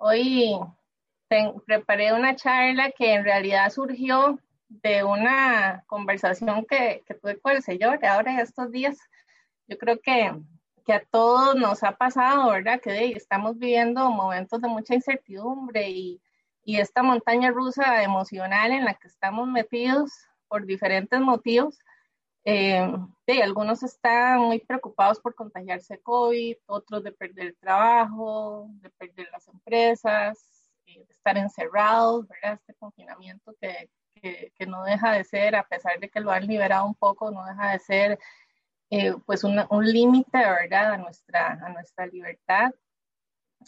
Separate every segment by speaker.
Speaker 1: Hoy preparé una charla que en realidad surgió de una conversación que, que tuve con el Señor ahora en estos días. Yo creo que, que a todos nos ha pasado, ¿verdad? Que estamos viviendo momentos de mucha incertidumbre y, y esta montaña rusa emocional en la que estamos metidos por diferentes motivos. Eh, algunos están muy preocupados por contagiarse COVID, otros de perder el trabajo, de perder las empresas, eh, de estar encerrados, ¿verdad? Este confinamiento que, que, no deja de ser, a pesar de que lo han liberado un poco, no deja de ser eh, pues un límite, ¿verdad? A nuestra, a nuestra libertad.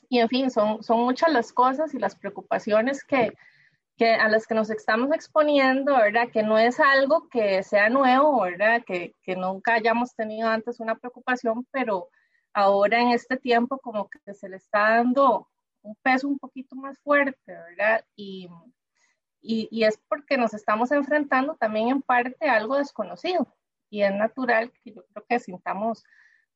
Speaker 1: Y en fin, son, son muchas las cosas y las preocupaciones que, que a las que nos estamos exponiendo, ¿verdad? Que no es algo que sea nuevo, ¿verdad? Que, que nunca hayamos tenido antes una preocupación, pero ahora en este tiempo como que se le está dando un peso un poquito más fuerte, ¿verdad? Y, y, y, es porque nos estamos enfrentando también en parte a algo desconocido y es natural que yo creo que sintamos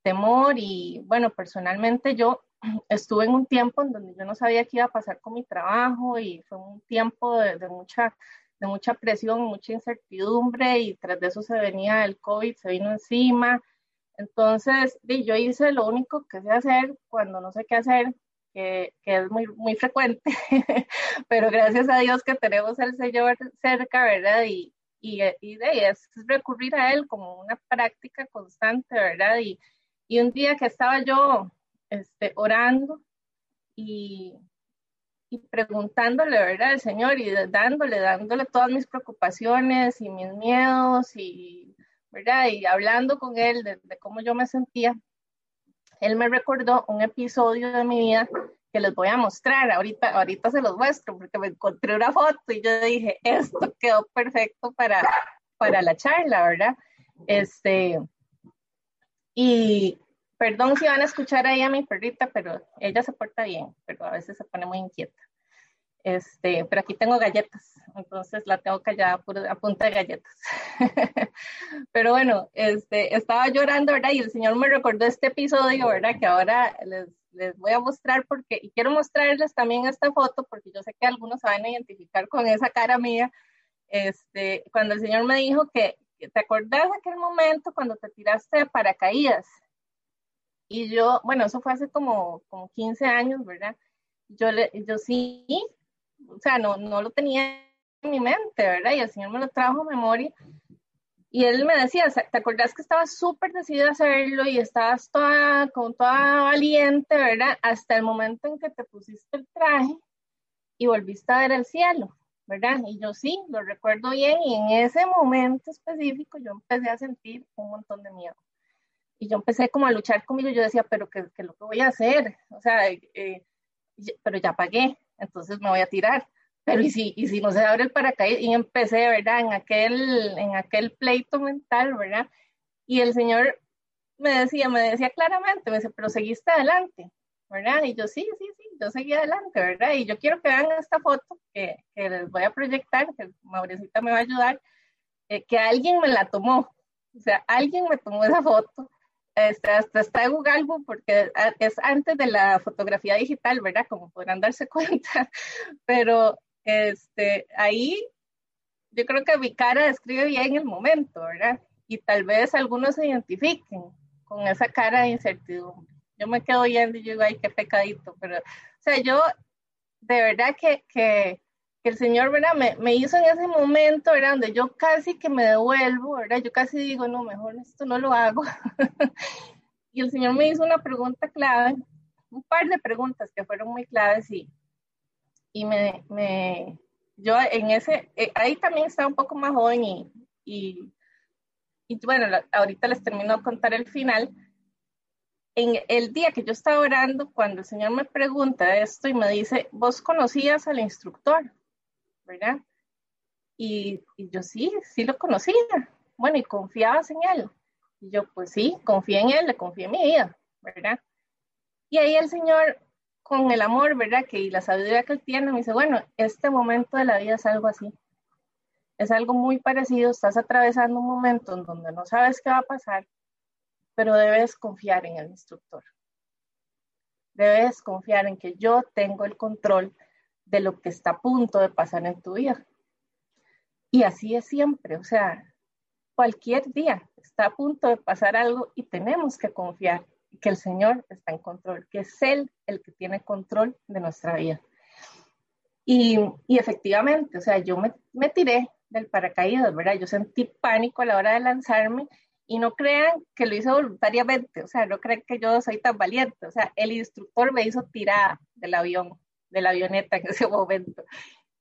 Speaker 1: temor y bueno, personalmente yo estuve en un tiempo en donde yo no sabía qué iba a pasar con mi trabajo y fue un tiempo de, de mucha de mucha presión, mucha incertidumbre y tras de eso se venía el COVID, se vino encima. Entonces, yo hice lo único que sé hacer cuando no sé qué hacer, que, que, es muy, muy frecuente, pero gracias a Dios que tenemos al Señor cerca, ¿verdad? Y, y, y de es recurrir a Él como una práctica constante, ¿verdad? Y, y un día que estaba yo este, orando y, preguntándole, ¿verdad? Al Señor y dándole, dándole todas mis preocupaciones y mis miedos y, ¿verdad? Y hablando con Él de, de cómo yo me sentía él me recordó un episodio de mi vida que les voy a mostrar, ahorita, ahorita se los muestro porque me encontré una foto y yo dije, esto quedó perfecto para, para la charla, ¿verdad? Este, y perdón si van a escuchar ahí a mi perrita, pero ella se porta bien, pero a veces se pone muy inquieta. Este, pero aquí tengo galletas, entonces la tengo callada a punta de galletas. pero bueno, este, estaba llorando, ¿verdad? Y el Señor me recordó este episodio, ¿verdad? Que ahora les, les voy a mostrar porque, y quiero mostrarles también esta foto porque yo sé que algunos van a identificar con esa cara mía. Este, cuando el Señor me dijo que, ¿te acordás de aquel momento cuando te tiraste de paracaídas? Y yo, bueno, eso fue hace como, como 15 años, ¿verdad? Yo, le, yo sí, o sea, no, no lo tenía en mi mente, ¿verdad? Y el Señor me lo trajo a memoria. Y él me decía, ¿te acordás que estabas súper decidida a hacerlo y estabas toda, con toda valiente, ¿verdad? Hasta el momento en que te pusiste el traje y volviste a ver el cielo, ¿verdad? Y yo sí, lo recuerdo bien y en ese momento específico yo empecé a sentir un montón de miedo. Y yo empecé como a luchar conmigo, yo decía, pero ¿qué, qué es lo que voy a hacer? O sea, eh, pero ya pagué, entonces me voy a tirar. Pero ¿y si, y si no se abre el paracaídas? Y empecé, ¿verdad? En aquel, en aquel pleito mental, ¿verdad? Y el Señor me decía, me decía claramente, me dice, pero seguiste adelante, ¿verdad? Y yo, sí, sí, sí, yo seguí adelante, ¿verdad? Y yo quiero que vean esta foto que, que les voy a proyectar, que Maurecita me va a ayudar, eh, que alguien me la tomó, o sea, alguien me tomó esa foto este, hasta está en Google porque es antes de la fotografía digital, ¿verdad? Como podrán darse cuenta, pero este, ahí yo creo que mi cara describe bien el momento, ¿verdad? Y tal vez algunos se identifiquen con esa cara de incertidumbre. Yo me quedo viendo y yo digo, ay, qué pecadito, pero, o sea, yo de verdad que, que que el Señor, ¿verdad? Me, me, hizo en ese momento, ¿verdad? Donde yo casi que me devuelvo, ¿verdad? Yo casi digo, no, mejor esto no lo hago. y el Señor me hizo una pregunta clave, un par de preguntas que fueron muy claves y, y me, me yo en ese, eh, ahí también estaba un poco más joven y, y, y bueno, ahorita les termino de contar el final. En el día que yo estaba orando, cuando el Señor me pregunta esto y me dice, ¿vos conocías al instructor? ¿verdad? Y, yo sí, sí lo conocía. Bueno, y confiabas en él. Y yo, pues sí, confié en él, le confié en mi vida, ¿verdad? Y ahí el Señor, con el amor, ¿verdad? Que y la sabiduría que él tiene, me dice, bueno, este momento de la vida es algo así. Es algo muy parecido, estás atravesando un momento en donde no sabes qué va a pasar, pero debes confiar en el instructor. debes confiar en que yo tengo el control de lo que está a punto de pasar en tu vida. Y así es siempre, o sea, cualquier día está a punto de pasar algo y tenemos que confiar que el Señor está en control, que es Él el que tiene control de nuestra vida. Y, efectivamente, o sea, yo me, me, tiré del paracaídas, ¿verdad? Yo sentí pánico a la hora de lanzarme y no crean que lo hice voluntariamente, o sea, no crean que yo soy tan valiente, o sea, el instructor me hizo tirada del avión, de la avioneta en ese momento.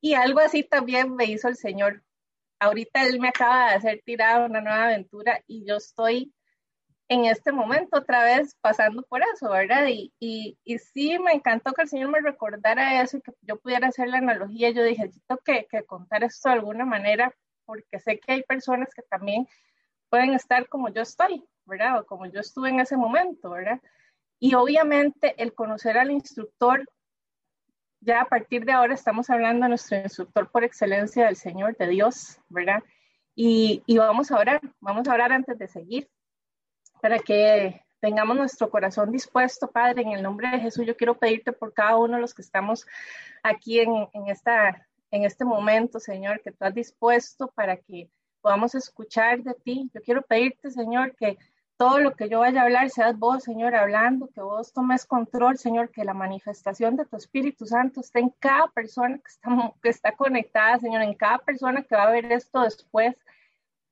Speaker 1: Y algo así también me hizo el Señor. Ahorita Él me acaba de hacer tirada una nueva aventura y yo estoy en este momento otra vez pasando por eso, ¿verdad? Y, y, y, sí, me encantó que el Señor me recordara eso y que yo pudiera hacer la analogía. Yo dije, tengo que, que contar esto de alguna manera porque sé que hay personas que también pueden estar como yo estoy, ¿verdad? O como yo estuve en ese momento, ¿verdad? Y obviamente el conocer al instructor, ya a partir de ahora estamos hablando de nuestro instructor por excelencia del Señor, de Dios, ¿verdad? Y, y vamos a orar, vamos a orar antes de seguir, para que tengamos nuestro corazón dispuesto, Padre, en el nombre de Jesús, yo quiero pedirte por cada uno de los que estamos aquí en, en, esta, en este momento, Señor, que tú has dispuesto para que podamos escuchar de ti. Yo quiero pedirte, Señor, que todo lo que yo vaya a hablar seas vos, Señor, hablando, que vos tomes control, Señor, que la manifestación de tu Espíritu Santo esté en cada persona que está, que está conectada, Señor, en cada persona que va a ver esto después.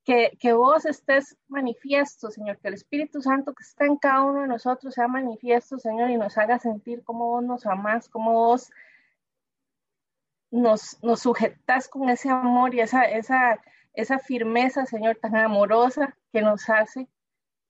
Speaker 1: Que, que vos estés manifiesto, Señor, que el Espíritu Santo que está en cada uno de nosotros sea manifiesto, Señor, y nos haga sentir como vos nos amás, como vos nos, nos sujetas con ese amor y esa, esa, esa firmeza, Señor, tan amorosa que nos hace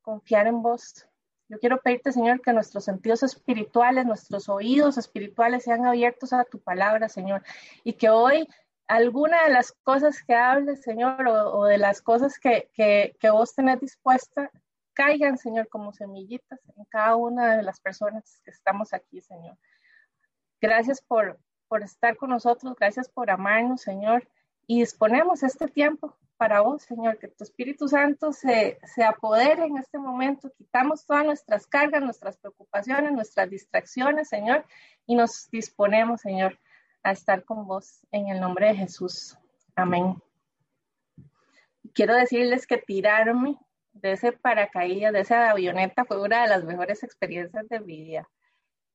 Speaker 1: confiar en vos. Yo quiero pedirte, Señor, que nuestros sentidos espirituales, nuestros oídos espirituales sean abiertos a tu palabra, Señor, y que hoy alguna de las cosas que hables, Señor, o, de las cosas que, que, que, vos tenés dispuesta, caigan, Señor, como semillitas en cada una de las personas que estamos aquí, Señor. Gracias por, por estar con nosotros, gracias por amarnos, Señor y disponemos este tiempo para vos, Señor, que tu Espíritu Santo se, se apodere en este momento, quitamos todas nuestras cargas, nuestras preocupaciones, nuestras distracciones, Señor, y nos disponemos, Señor, a estar con vos en el nombre de Jesús. Amén. Quiero decirles que tirarme de ese paracaídas, de esa avioneta, fue una de las mejores experiencias de mi vida.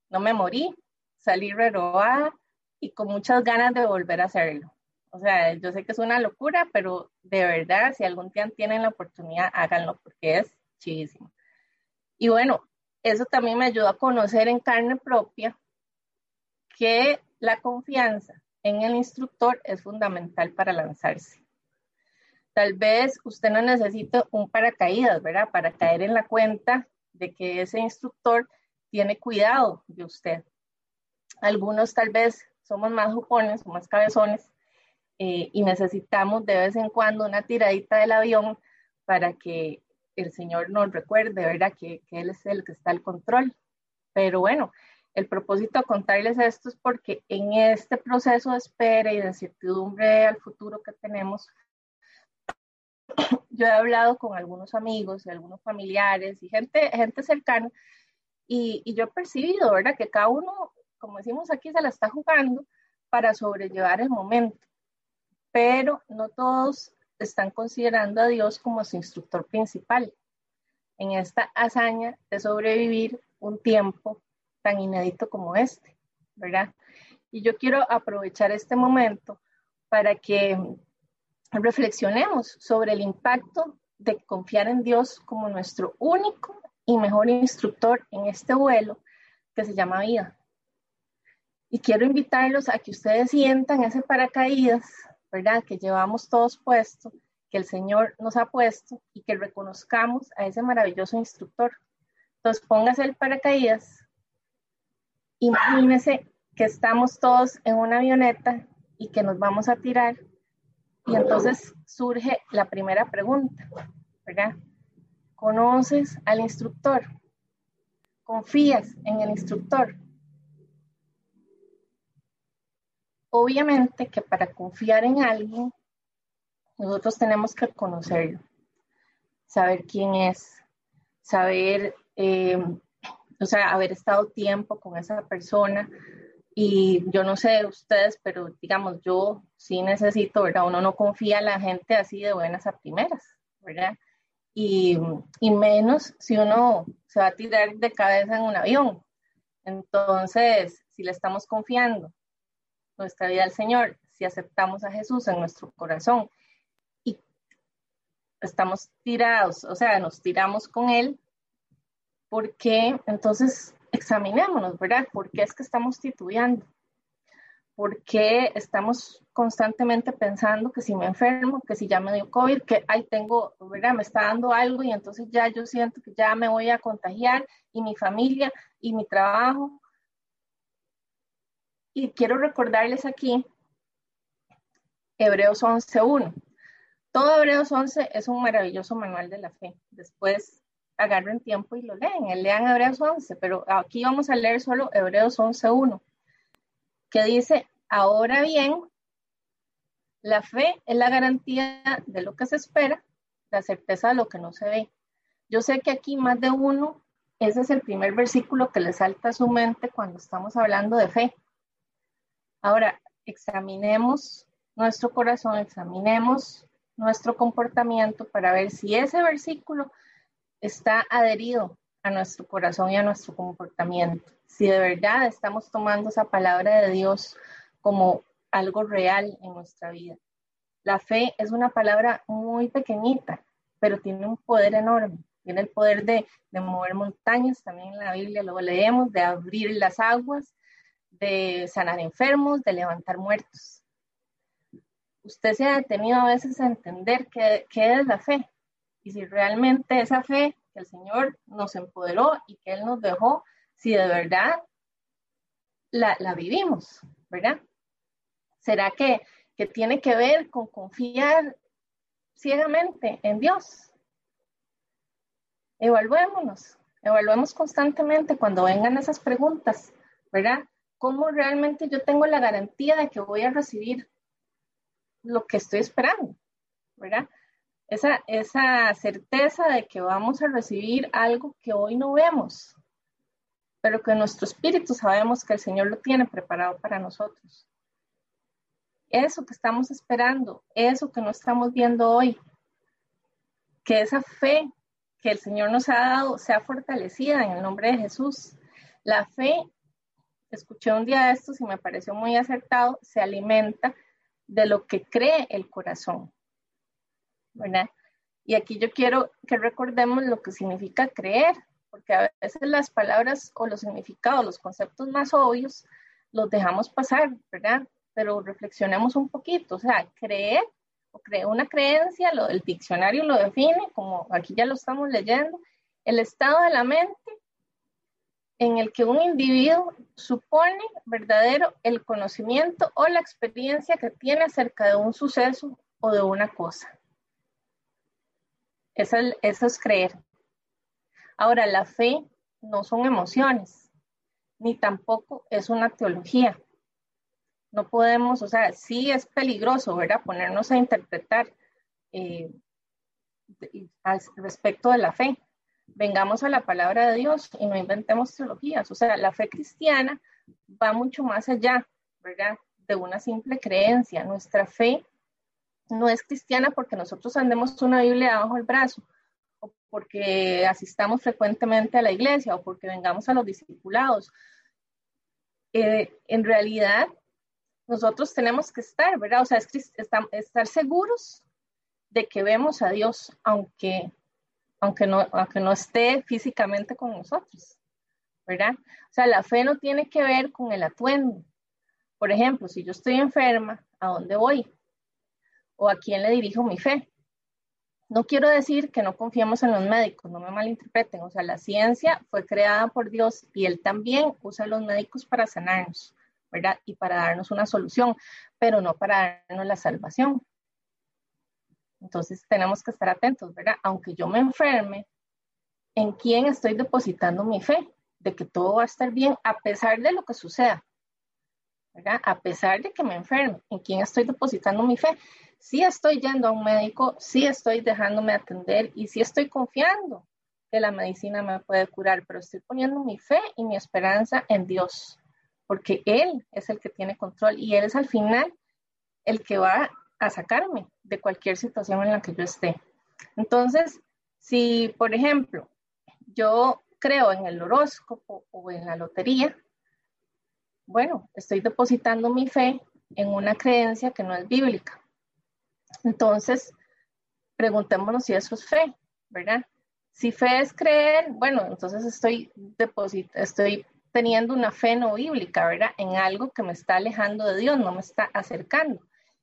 Speaker 1: No me morí, salí renovada y con muchas ganas de volver a hacerlo. O sea, yo sé que es una locura, pero de verdad, si algún día tienen la oportunidad, háganlo porque es chidísimo. Y bueno, eso también me ayudó a conocer en carne propia que la confianza en el instructor es fundamental para lanzarse. Tal vez usted no necesite un paracaídas, ¿verdad? Para caer en la cuenta de que ese instructor tiene cuidado de usted. Algunos tal vez somos más jupones o más cabezones eh, y necesitamos de vez en cuando una tiradita del avión para que el Señor nos recuerde, ¿verdad? Que, que Él es el que está al control. Pero bueno, el propósito de contarles esto es porque en este proceso de espera y de incertidumbre al futuro que tenemos, yo he hablado con algunos amigos y algunos familiares y gente, gente cercana y, y yo he percibido, ¿verdad? Que cada uno, como decimos aquí, se la está jugando para sobrellevar el momento pero no todos están considerando a Dios como su instructor principal en esta hazaña de sobrevivir un tiempo tan inédito como este, ¿verdad? Y yo quiero aprovechar este momento para que reflexionemos sobre el impacto de confiar en Dios como nuestro único y mejor instructor en este vuelo que se llama vida. Y quiero invitarlos a que ustedes sientan ese paracaídas Que llevamos todos puesto, que el Señor nos ha puesto y que reconozcamos a ese maravilloso instructor. Entonces, póngase el paracaídas. Imagínese que estamos todos en una avioneta y que nos vamos a tirar. Y entonces surge la primera pregunta, ¿verdad? ¿Conoces al instructor? ¿Confías en el instructor? Obviamente que para confiar en alguien, nosotros tenemos que conocerlo, saber quién es, saber eh, o sea, haber estado tiempo con esa persona. Y yo no sé ustedes, pero digamos, yo sí necesito, ¿verdad? Uno no confía en la gente así de buenas a primeras, ¿verdad? Y, y menos si uno se va a tirar de cabeza en un avión. Entonces, si le estamos confiando nuestra vida al Señor, si aceptamos a Jesús en nuestro corazón y estamos tirados, o sea, nos tiramos con Él, porque entonces examinémonos, ¿verdad? ¿Por qué es que estamos titubeando? ¿Por qué estamos constantemente pensando que si me enfermo, que si ya me dio COVID, que ahí tengo, ¿verdad? Me está dando algo y entonces ya yo siento que ya me voy a contagiar y mi familia y mi trabajo. Y quiero recordarles aquí Hebreos 11.1. Todo Hebreos 11 es un maravilloso manual de la fe. Después agarren tiempo y lo leen, lean Hebreos 11, pero aquí vamos a leer solo Hebreos 11.1, que dice, ahora bien, la fe es la garantía de lo que se espera, la certeza de lo que no se ve. Yo sé que aquí más de uno, ese es el primer versículo que le salta a su mente cuando estamos hablando de fe. Ahora, examinemos nuestro corazón, examinemos nuestro comportamiento para ver si ese versículo está adherido a nuestro corazón y a nuestro comportamiento. Si de verdad estamos tomando esa palabra de Dios como algo real en nuestra vida. La fe es una palabra muy pequeñita, pero tiene un poder enorme. Tiene el poder de, de mover montañas, también en la Biblia lo leemos, de abrir las aguas, de sanar enfermos, de levantar muertos. Usted se ha detenido a veces a entender qué, es la fe y si realmente esa fe que el Señor nos empoderó y que Él nos dejó, si de verdad la, la vivimos, ¿verdad? ¿Será que, que tiene que ver con confiar ciegamente en Dios? Evaluémonos, evaluemos constantemente cuando vengan esas preguntas, ¿verdad? ¿Cómo realmente yo tengo la garantía de que voy a recibir lo que estoy esperando? ¿Verdad? esa, esa certeza de que vamos a recibir algo que hoy no vemos, pero que nuestro espíritu sabemos que el Señor lo tiene preparado para nosotros. Eso que estamos esperando, eso que no estamos viendo hoy, que esa fe que el Señor nos ha dado sea fortalecida en el nombre de Jesús. La fe, escuché un día de estos y me pareció muy acertado, se alimenta de lo que cree el corazón. ¿verdad? Y aquí yo quiero que recordemos lo que significa creer, porque a veces las palabras o los significados, los conceptos más obvios, los dejamos pasar, ¿verdad? Pero reflexionemos un poquito, o sea, creer o creer una creencia, lo, el diccionario lo define, como aquí ya lo estamos leyendo, el estado de la mente en el que un individuo supone verdadero el conocimiento o la experiencia que tiene acerca de un suceso o de una cosa. Eso, es creer. Ahora, la fe no son emociones, ni tampoco es una teología. No podemos, o sea, sí es peligroso, ¿verdad? Ponernos a interpretar eh, respecto de la fe. Vengamos a la palabra de Dios y no inventemos teologías. O sea, la fe cristiana va mucho más allá, ¿verdad? De una simple creencia. Nuestra fe no es cristiana porque nosotros andemos una Biblia bajo el brazo, o porque asistamos frecuentemente a la iglesia, o porque vengamos a los discipulados. Eh, en realidad, nosotros tenemos que estar, ¿verdad? O sea, es, estar seguros de que vemos a Dios, aunque, aunque, no, aunque no esté físicamente con nosotros, ¿verdad? O sea, la fe no tiene que ver con el atuendo. Por ejemplo, si yo estoy enferma, ¿a dónde voy? o a quién le dirijo mi fe. No quiero decir que no confiemos en los médicos, no me malinterpreten, o sea, la ciencia fue creada por Dios y Él también usa a los médicos para sanarnos, ¿verdad? Y para darnos una solución, pero no para darnos la salvación. Entonces tenemos que estar atentos, ¿verdad? Aunque yo me enferme, ¿en quién estoy depositando mi fe? De que todo va a estar bien a pesar de lo que suceda, ¿verdad? A pesar de que me enferme, ¿en quién estoy depositando mi fe? sí estoy yendo a un médico, sí estoy dejándome atender y sí estoy confiando que la medicina me puede curar, pero estoy poniendo mi fe y mi esperanza en Dios, porque Él es el que tiene control y Él es al final el que va a sacarme de cualquier situación en la que yo esté. Entonces, si, por ejemplo, yo creo en el horóscopo o en la lotería, bueno, estoy depositando mi fe en una creencia que no es bíblica. Entonces, preguntémonos si eso es fe, ¿verdad? Si fe es creer, bueno, entonces estoy, estoy teniendo una fe no bíblica, ¿verdad? En algo que me está alejando de Dios, no me está acercando.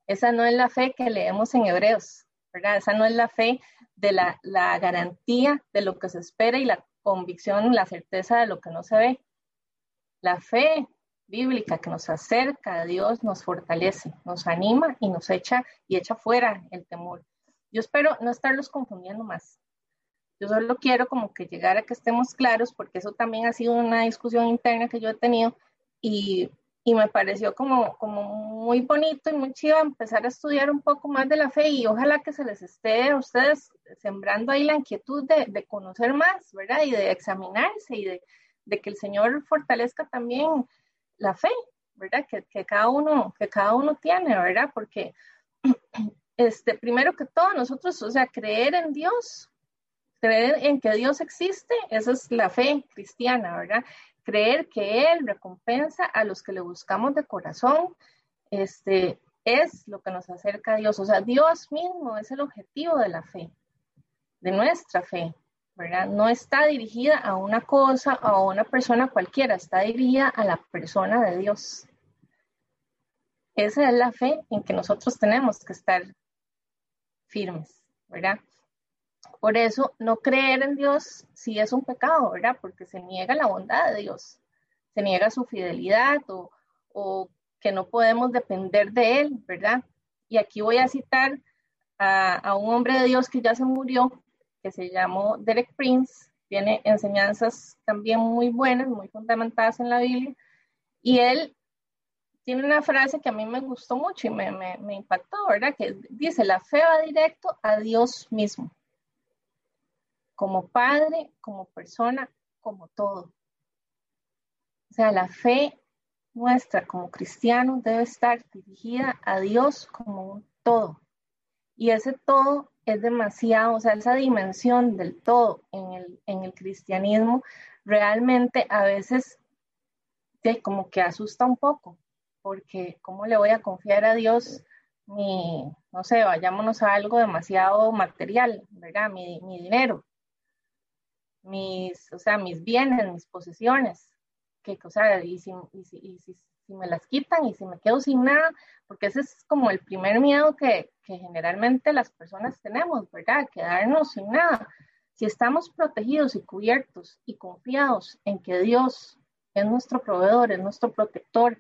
Speaker 1: Esa no es la fe que leemos en Hebreos, ¿verdad? Esa no es la fe de la, la garantía de lo que se espera y la convicción, la certeza de lo que no se ve. La fe bíblica que nos acerca a Dios nos fortalece, nos anima y nos echa y echa fuera el temor. Yo espero no estarlos confundiendo más. Yo solo quiero como que llegar a que estemos claros, porque eso también ha sido una discusión interna que yo he tenido y, y me pareció como, como muy bonito y muy chido empezar a estudiar un poco más de la fe y ojalá que se les esté a ustedes sembrando ahí la inquietud de, de conocer más, ¿verdad? Y de examinarse y de, de que el Señor fortalezca también la fe, ¿verdad? Que, cada uno, que cada uno tiene, ¿verdad? Porque, este, primero que todo, nosotros, o sea, creer en Dios, creer en que Dios existe, esa es la fe cristiana, ¿verdad? Creer que Él recompensa a los que le buscamos de corazón, este, es lo que nos acerca a Dios. O sea, Dios mismo es el objetivo de la fe, de nuestra fe. No está dirigida a una cosa o a una persona cualquiera, está dirigida a la persona de Dios. Esa es la fe en que nosotros tenemos que estar firmes, ¿verdad? Por eso, no creer en Dios sí es un pecado, ¿verdad? Porque se niega la bondad de Dios, se niega su fidelidad o, que no podemos depender de Él, ¿verdad? Y aquí voy a citar a, un hombre de Dios que ya se murió, que se llamó Derek Prince, tiene enseñanzas también muy buenas, muy fundamentadas en la Biblia, y él tiene una frase que a mí me gustó mucho y me, me, impactó, ¿verdad? Que dice, la fe va directo a Dios mismo, como padre, como persona, como todo. O sea, la fe nuestra como cristianos debe estar dirigida a Dios como un todo. Y ese todo es demasiado, o sea, esa dimensión del todo en el, en el cristianismo realmente a veces como que asusta un poco, porque ¿cómo le voy a confiar a Dios mi, no sé, vayámonos a algo demasiado material, ¿verdad? Mi, mi dinero, mis, o sea, mis bienes, mis posesiones, que, o sea, y si, y si, y si me las quitan y si me quedo sin nada, porque ese es como el primer miedo que, que generalmente las personas tenemos, ¿verdad? Quedarnos sin nada. Si estamos protegidos y cubiertos y confiados en que Dios es nuestro proveedor, es nuestro protector,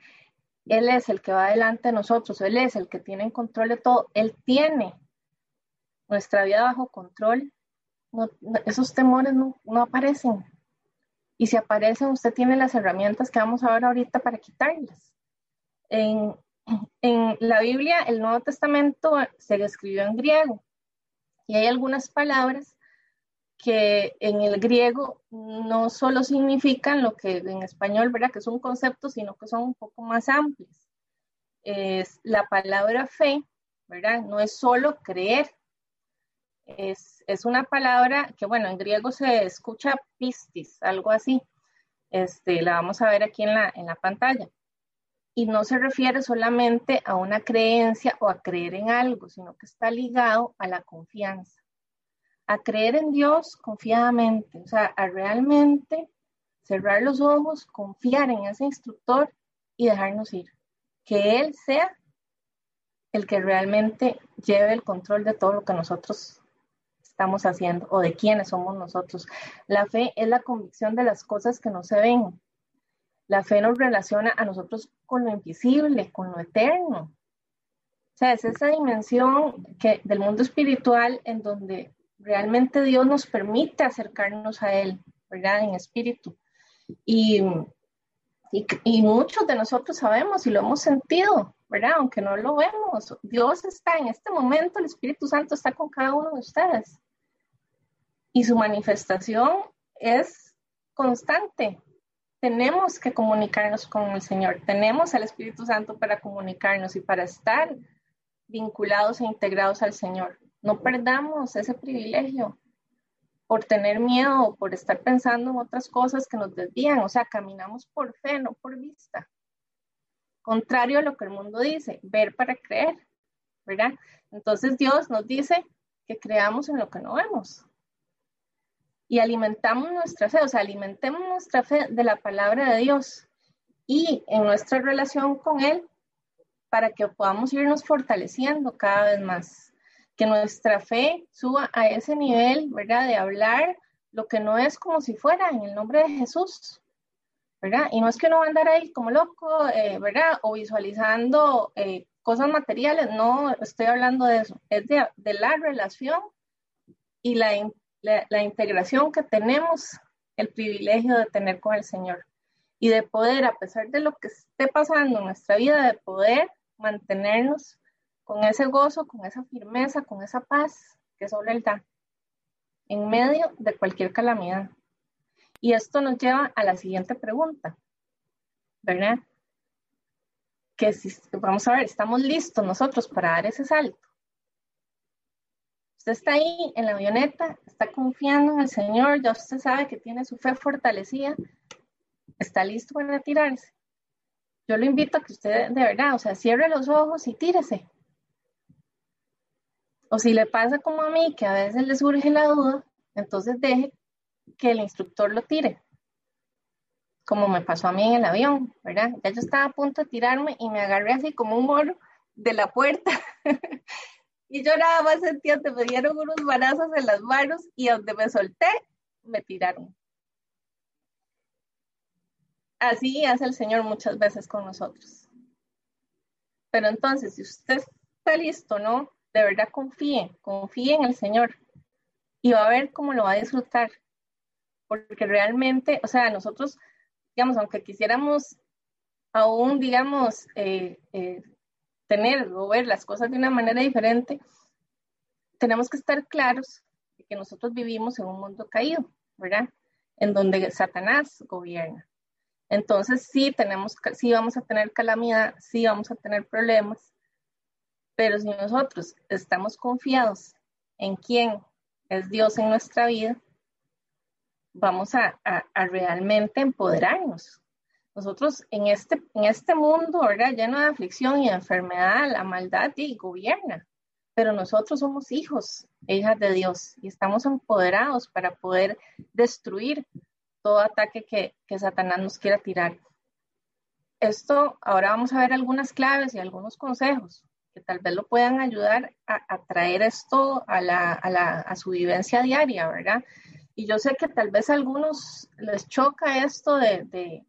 Speaker 1: Él es el que va delante de nosotros, Él es el que tiene en control de todo, Él tiene nuestra vida bajo control, esos temores no, aparecen, y si aparecen, usted tiene las herramientas que vamos a ver ahorita para quitarlas. En, en la Biblia, el Nuevo Testamento se escribió en griego y hay algunas palabras que en el griego no solo significan lo que en español, ¿verdad? Que es un concepto, sino que son un poco más amplios. Es la palabra fe, ¿verdad? No es solo creer, es, es, una palabra que, bueno, en griego se escucha pistis, algo así. Este, la vamos a ver aquí en la, en la pantalla. Y no se refiere solamente a una creencia o a creer en algo, sino que está ligado a la confianza. A creer en Dios confiadamente, o sea, a realmente cerrar los ojos, confiar en ese instructor y dejarnos ir. Que Él sea el que realmente lleve el control de todo lo que nosotros estamos haciendo o de quiénes somos nosotros. La fe es la convicción de las cosas que no se ven. La fe nos relaciona a nosotros con lo invisible, con lo eterno. O sea, es esa dimensión que, del mundo espiritual en donde realmente Dios nos permite acercarnos a Él, ¿verdad? En espíritu. Y, y, muchos de nosotros sabemos y lo hemos sentido, ¿verdad? Aunque no lo vemos, Dios está en este momento, el Espíritu Santo está con cada uno de ustedes. y su manifestación es constante. Tenemos que comunicarnos con el Señor, tenemos al Espíritu Santo para comunicarnos y para estar vinculados e integrados al Señor. No perdamos ese privilegio por tener miedo o por estar pensando en otras cosas que nos desvían. O sea, caminamos por fe, no por vista. Contrario a lo que el mundo dice, ver para creer, ¿verdad? Entonces Dios nos dice que creamos en lo que no vemos. Y alimentamos nuestra fe, o sea, alimentemos nuestra fe de la palabra de Dios y en nuestra relación con Él para que podamos irnos fortaleciendo cada vez más. Que nuestra fe suba a ese nivel, ¿verdad? De hablar lo que no es como si fuera en el nombre de Jesús, ¿verdad? Y no es que uno va a andar ahí como loco, eh, ¿verdad? O visualizando eh, cosas materiales, no estoy hablando de eso, es de, la relación y la, la, integración que tenemos, el privilegio de tener con el Señor y de poder, a pesar de lo que esté pasando en nuestra vida, de poder mantenernos con ese gozo, con esa firmeza, con esa paz que solo Él da, en medio de cualquier calamidad. Y esto nos lleva a la siguiente pregunta, ¿verdad? Que si, vamos a ver, estamos listos nosotros para dar ese salto. Usted está ahí en la avioneta, está confiando en el Señor, ya usted sabe que tiene su fe fortalecida, está listo para tirarse yo lo invito a que usted de verdad, o sea, cierre los ojos y tírese. O si le pasa como a mí, que a veces le surge la duda, entonces deje que el instructor lo tire. Como me pasó a mí en el avión, ¿verdad? Ya yo estaba a punto de tirarme y me agarré así como un moro de la puerta. y yo nada más sentía que me dieron unos barazos en las manos y donde me solté, me tiraron. Así hace el Señor muchas veces con nosotros. Pero entonces, si usted está listo, ¿no? De verdad confíe, confíe en el Señor y va a ver cómo lo va a disfrutar. Porque realmente, o sea, nosotros, digamos, aunque quisiéramos aún, digamos, eh, eh, tener o ver las cosas de una manera diferente, tenemos que estar claros de que nosotros vivimos en un mundo caído, ¿verdad? En donde Satanás gobierna. Entonces sí tenemos, sí vamos a tener calamidad, sí vamos a tener problemas, pero si nosotros estamos confiados en quién es Dios en nuestra vida, vamos a, realmente empoderarnos. Nosotros en este, en este mundo, ¿verdad? Lleno de aflicción y enfermedad, la maldad y gobierna, pero nosotros somos hijos, hijas de Dios, y estamos empoderados para poder destruir todo ataque que, Satanás nos quiera tirar. Esto, ahora vamos a ver algunas claves y algunos consejos que tal vez lo puedan ayudar a, traer esto a, la, a, su vivencia diaria, ¿verdad? Y yo sé que tal vez a algunos les choca esto de,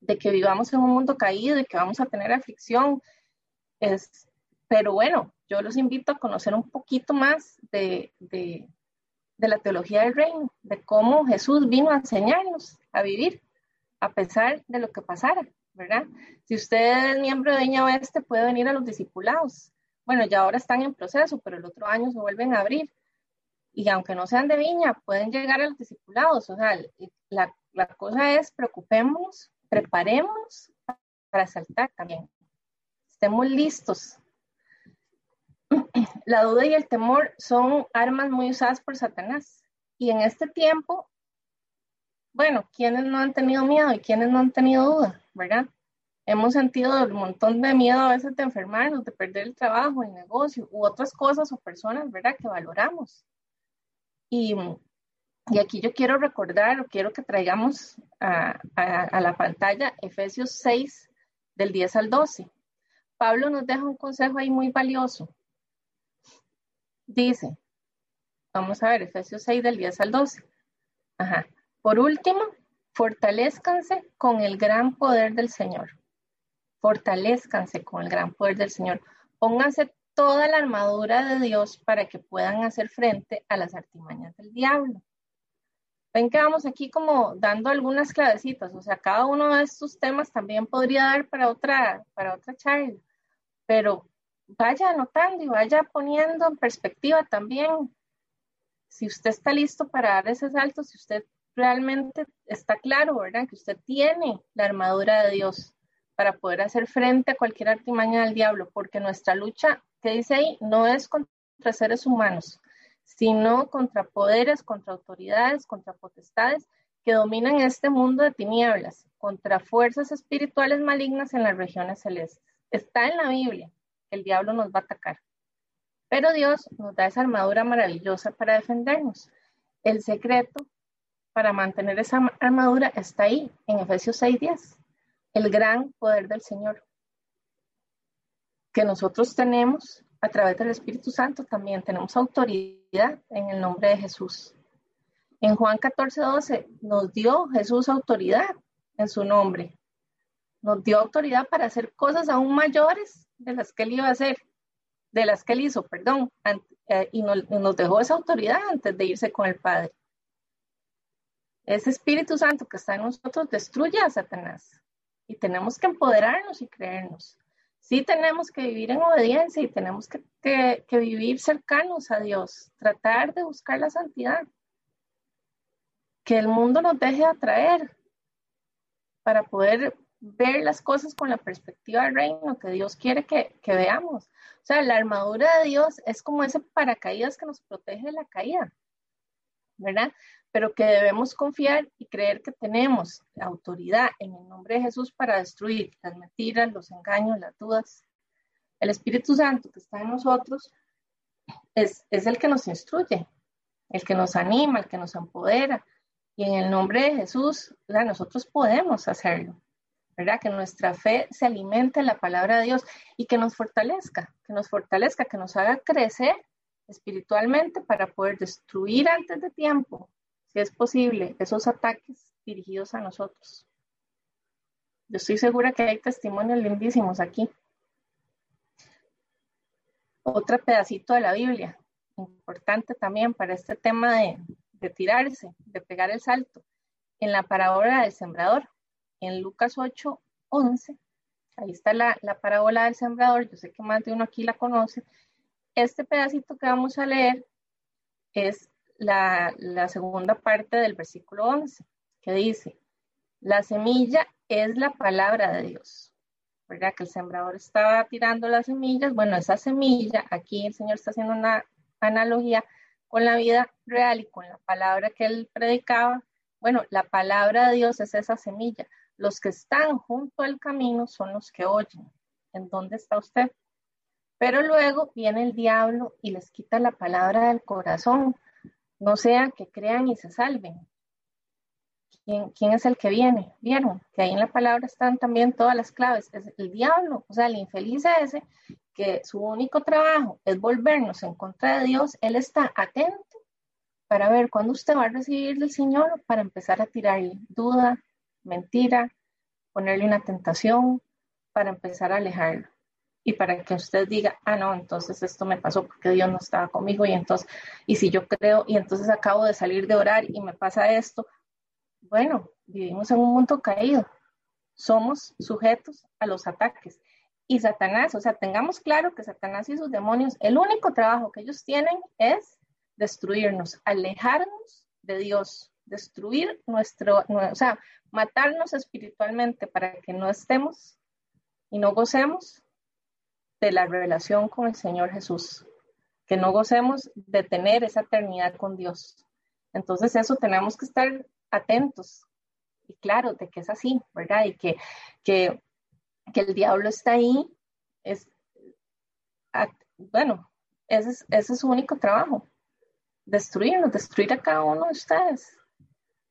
Speaker 1: de, que vivamos en un mundo caído y que vamos a tener aflicción, es, pero bueno, yo los invito a conocer un poquito más de, de la teología del reino, de cómo Jesús vino a enseñarnos a vivir a pesar de lo que pasara, ¿verdad? Si usted es miembro de Viña Oeste, puede venir a los discipulados. Bueno, ya ahora están en proceso, pero el otro año se vuelven a abrir. Y aunque no sean de Viña, pueden llegar a los discipulados. O sea, la, la cosa es preocupémonos, preparemos para saltar también. Estemos listos la duda y el temor son armas muy usadas por Satanás. Y en este tiempo, bueno, ¿quiénes no han tenido miedo y quiénes no han tenido duda, verdad? Hemos sentido un montón de miedo a veces de enfermarnos, de perder el trabajo, el negocio u otras cosas o personas, ¿verdad? Que valoramos. Y, y aquí yo quiero recordar o quiero que traigamos a, a la pantalla Efesios 6 del 10 al 12. Pablo nos deja un consejo ahí muy valioso Dice, vamos a ver, Efesios 6 del 10 al 12. Ajá. Por último, fortalezcanse con el gran poder del Señor. Fortalezcanse con el gran poder del Señor. Pónganse toda la armadura de Dios para que puedan hacer frente a las artimañas del diablo. Ven que vamos aquí como dando algunas clavecitas, o sea, cada uno de estos temas también podría dar para otra, para otra charla, pero vaya anotando y vaya poniendo en perspectiva también si usted está listo para dar ese salto, si usted realmente está claro, ¿verdad? Que usted tiene la armadura de Dios para poder hacer frente a cualquier artimaña del diablo, porque nuestra lucha, que dice ahí, no es contra seres humanos, sino contra poderes, contra autoridades, contra potestades que dominan este mundo de tinieblas, contra fuerzas espirituales malignas en las regiones celestes. Está en la Biblia que el diablo nos va a atacar. Pero Dios nos da esa armadura maravillosa para defendernos. El secreto para mantener esa armadura está ahí, en Efesios 6:10. El gran poder del Señor que nosotros tenemos a través del Espíritu Santo también tenemos autoridad en el nombre de Jesús. En Juan 14, 12 nos dio Jesús autoridad en su nombre. Nos dio autoridad para hacer cosas aún mayores de las que él iba a hacer, de las que él hizo, perdón, eh, y nos dejó esa autoridad antes de irse con el Padre. Ese Espíritu Santo que está en nosotros destruye a Satanás y tenemos que empoderarnos y creernos sí tenemos que vivir en obediencia y tenemos que, vivir cercanos a Dios, tratar de buscar la santidad, que el mundo nos deje atraer para poder ver las cosas con la perspectiva del reino que Dios quiere que, que veamos. O sea, la armadura de Dios es como ese paracaídas que nos protege de la caída, ¿verdad? Pero que debemos confiar y creer que tenemos autoridad en el nombre de Jesús para destruir las mentiras, los engaños, las dudas. El Espíritu Santo que está en nosotros es, el que nos instruye, el que nos anima, el que nos empodera. Y en el nombre de Jesús, nosotros podemos hacerlo. ¿verdad? Que nuestra fe se alimente en la palabra de Dios y que nos fortalezca, que nos fortalezca, que nos haga crecer espiritualmente para poder destruir antes de tiempo es posible, esos ataques dirigidos a nosotros. Yo estoy segura que hay testimonios lindísimos aquí. Otro pedacito de la Biblia, importante también para este tema de, tirarse, de pegar el salto. En la parábola del sembrador, en Lucas 8, 11, ahí está la, la parábola del sembrador, yo sé que más de uno aquí la conoce. Este pedacito que vamos a leer es la, segunda parte del versículo 11, que dice, la semilla es la palabra de Dios. ¿Verdad? Que el sembrador estaba tirando las semillas. Bueno, esa semilla, aquí el Señor está haciendo una analogía con la vida real y con la palabra que él predicaba. Bueno, la palabra de Dios es esa semilla. Los que están junto al camino son los que oyen. ¿En dónde está usted? Pero luego viene el diablo y les quita la palabra del corazón no sea que crean y se salven. ¿Quién, es el que viene? ¿Vieron? Que ahí en la palabra están también todas las claves. Es el diablo, o sea, el infeliz ese, que su único trabajo es volvernos en contra de Dios. Él está atento para ver cuándo usted va a recibir del Señor para empezar a tirarle duda, mentira, ponerle una tentación, para empezar a alejarlo y para que usted diga, ah, no, entonces esto me pasó porque Dios no estaba conmigo y entonces, y si yo creo, y entonces acabo de salir de orar y me pasa esto, bueno, vivimos en un mundo caído, somos sujetos a los ataques. Y Satanás, o sea, tengamos claro que Satanás y sus demonios, el único trabajo que ellos tienen es destruirnos, alejarnos de Dios, destruir nuestro, o sea, matarnos espiritualmente para que no estemos y no gocemos de la relación con el Señor Jesús, que no gocemos de tener esa eternidad con Dios. Entonces eso tenemos que estar atentos y claro de que es así, ¿verdad? Y que, que, el diablo está ahí, es, bueno, ese es, ese es su único trabajo, destruirnos, destruir a cada uno de ustedes.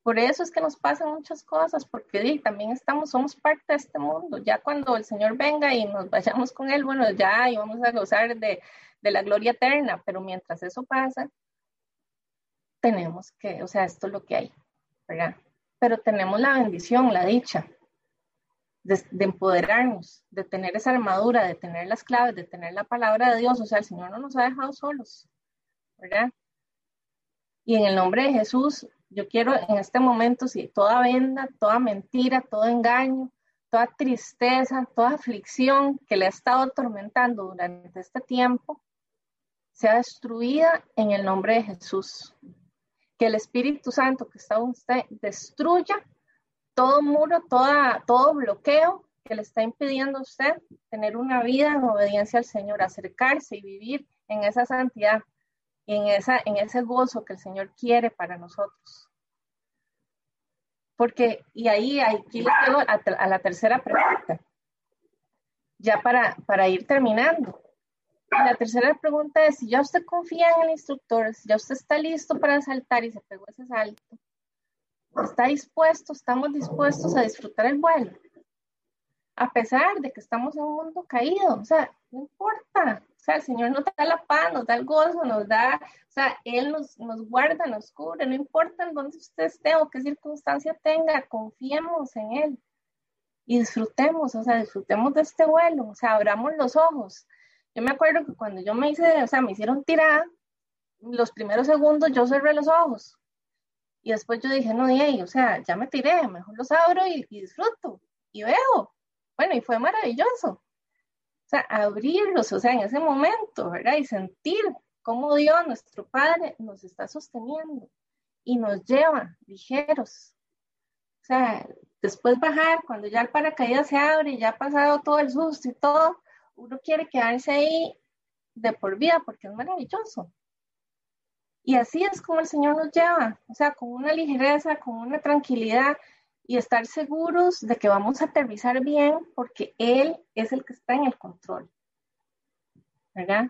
Speaker 1: Por eso es que nos pasan muchas cosas, porque también estamos, somos parte de este mundo. Ya cuando el Señor venga y nos vayamos con Él, bueno, ya y vamos a gozar de, de la gloria eterna, pero mientras eso pasa, tenemos que, o sea, esto es lo que hay, ¿verdad? Pero tenemos la bendición, la dicha de, de, empoderarnos, de tener esa armadura, de tener las claves, de tener la palabra de Dios. O sea, el Señor no nos ha dejado solos, ¿verdad? Y en el nombre de Jesús, yo quiero en este momento, si toda venda, toda mentira, todo engaño, toda tristeza, toda aflicción que le ha estado atormentando durante este tiempo, sea destruida en el nombre de Jesús. Que el Espíritu Santo que está en usted destruya todo muro, toda, todo bloqueo que le está impidiendo a usted tener una vida en obediencia al Señor, acercarse y vivir en esa santidad, en, esa, en ese gozo que el Señor quiere para nosotros. Porque, y ahí, aquí le llego a, la tercera pregunta, ya para, para ir terminando. La tercera pregunta es, si ya usted confía en el instructor, si ya usted está listo para saltar y se pegó ese salto, está dispuesto, estamos dispuestos a disfrutar el vuelo, a pesar de que estamos en un mundo caído, o sea, no importa, sea, el Señor nos da la paz, nos da el gozo, nos da, o sea, Él nos, nos guarda, nos cubre, no importa en dónde usted esté o qué circunstancia tenga, confiemos en Él y disfrutemos, o sea, disfrutemos de este vuelo, o sea, abramos los ojos. Yo me acuerdo que cuando yo me hice, o sea, me hicieron tirada, los primeros segundos yo cerré los ojos y después yo dije, no, y o sea, ya me tiré, mejor los abro y, disfruto y veo. Bueno, y fue maravilloso. O sea, abrirlos, o sea, en ese momento, ¿verdad? Y sentir cómo Dios, nuestro Padre, nos está sosteniendo y nos lleva ligeros. O sea, después bajar, cuando ya el paracaídas se abre y ya ha pasado todo el susto y todo, uno quiere quedarse ahí de por vida porque es maravilloso. Y así es como el Señor nos lleva, o sea, con una ligereza, con una tranquilidad y estar seguros de que vamos a aterrizar bien porque Él es el que está en el control. ¿Verdad?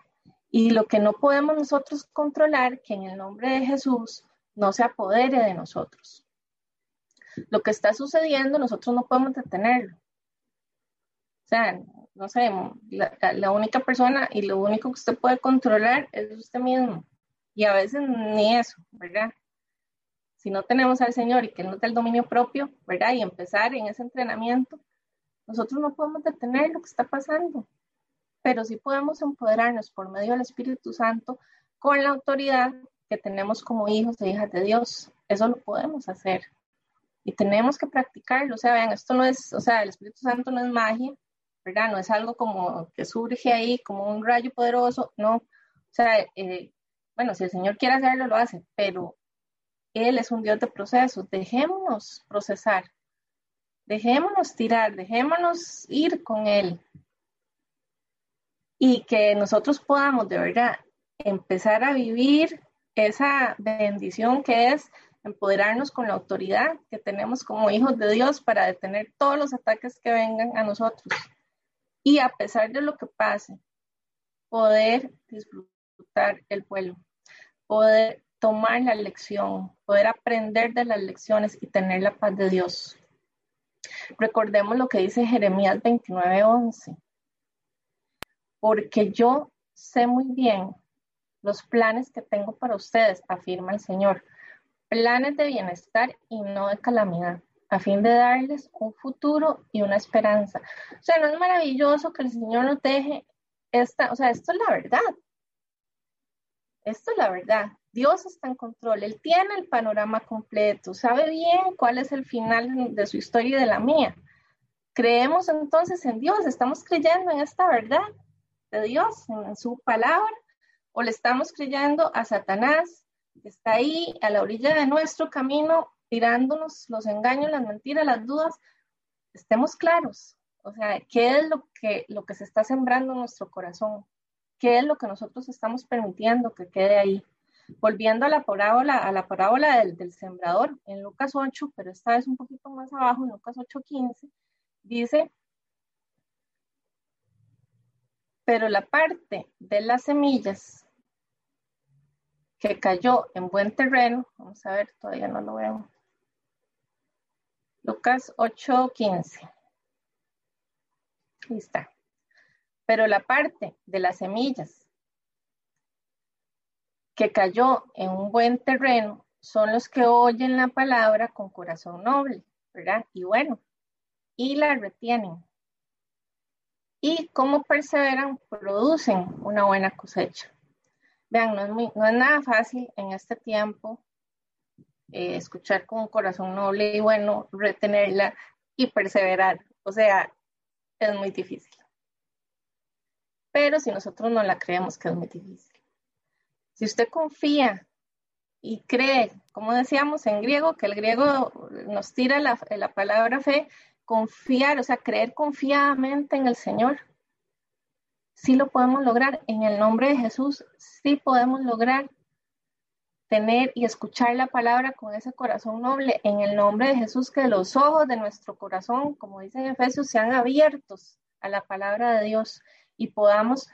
Speaker 1: Y lo que no podemos nosotros controlar, que en el nombre de Jesús no se apodere de nosotros. Lo que está sucediendo, nosotros no podemos detenerlo. O sea, no sé, la, única persona y lo único que usted puede controlar es usted mismo y a veces ni eso, ¿verdad? Si no tenemos al Señor y que Él nos dé el dominio propio, ¿verdad? Y empezar en ese entrenamiento, nosotros no podemos detener lo que está pasando, pero sí podemos empoderarnos por medio del Espíritu Santo con la autoridad que tenemos como hijos e hijas de Dios. Eso lo podemos hacer. Y tenemos que practicarlo. O sea, vean, esto no es, o sea, el Espíritu Santo no es magia, ¿verdad? No es algo como que surge ahí como un rayo poderoso, no. O sea, eh, bueno, si el Señor quiere hacerlo, lo hace, pero Él es un Dios de procesos. Dejémonos procesar, dejémonos tirar, dejémonos ir con Él. Y que nosotros podamos de verdad empezar a vivir esa bendición que es empoderarnos con la autoridad que tenemos como hijos de Dios para detener todos los ataques que vengan a nosotros. Y a pesar de lo que pase, poder disfrutar el pueblo poder tomar la lección, poder aprender de las lecciones y tener la paz de Dios. Recordemos lo que dice Jeremías 29:11. Porque yo sé muy bien los planes que tengo para ustedes, afirma el Señor. Planes de bienestar y no de calamidad, a fin de darles un futuro y una esperanza. O sea, no es maravilloso que el Señor nos deje esta, o sea, esto es la verdad. Esto es la verdad. Dios está en control. Él tiene el panorama completo. Sabe bien cuál es el final de su historia y de la mía. Creemos entonces en Dios. Estamos creyendo en esta verdad de Dios, en su palabra, o le estamos creyendo a Satanás, que está ahí a la orilla de nuestro camino, tirándonos los engaños, las mentiras, las dudas. Estemos claros. O sea, ¿qué es lo que, lo que se está sembrando en nuestro corazón? qué es lo que nosotros estamos permitiendo que quede ahí. Volviendo a la parábola, a la parábola del, sembrador, en Lucas 8, pero esta vez un poquito más abajo, en Lucas 8:15, dice, pero la parte de las semillas que cayó en buen terreno, vamos a ver, todavía no lo veo. Lucas 8:15. Ahí está. Pero la parte de las semillas que cayó en un buen terreno son los que oyen la palabra con corazón noble, ¿verdad? Y bueno, y la retienen. Y como perseveran, producen una buena cosecha. Vean, no es, nada fácil en este tiempo eh, escuchar con un corazón noble y bueno, retenerla y perseverar. O sea, es muy difícil pero si nosotros no la creemos que es muy difícil. Si usted confía y cree, como decíamos en griego, que el griego nos tira la, la palabra fe, confiar, o sea, creer confiadamente en el Señor, sí lo podemos lograr. En el nombre de Jesús, sí podemos lograr tener y escuchar la palabra con ese corazón noble. En el nombre de Jesús, que los ojos de nuestro corazón, como dice en Efesios, sean abiertos a la palabra de Dios y podamos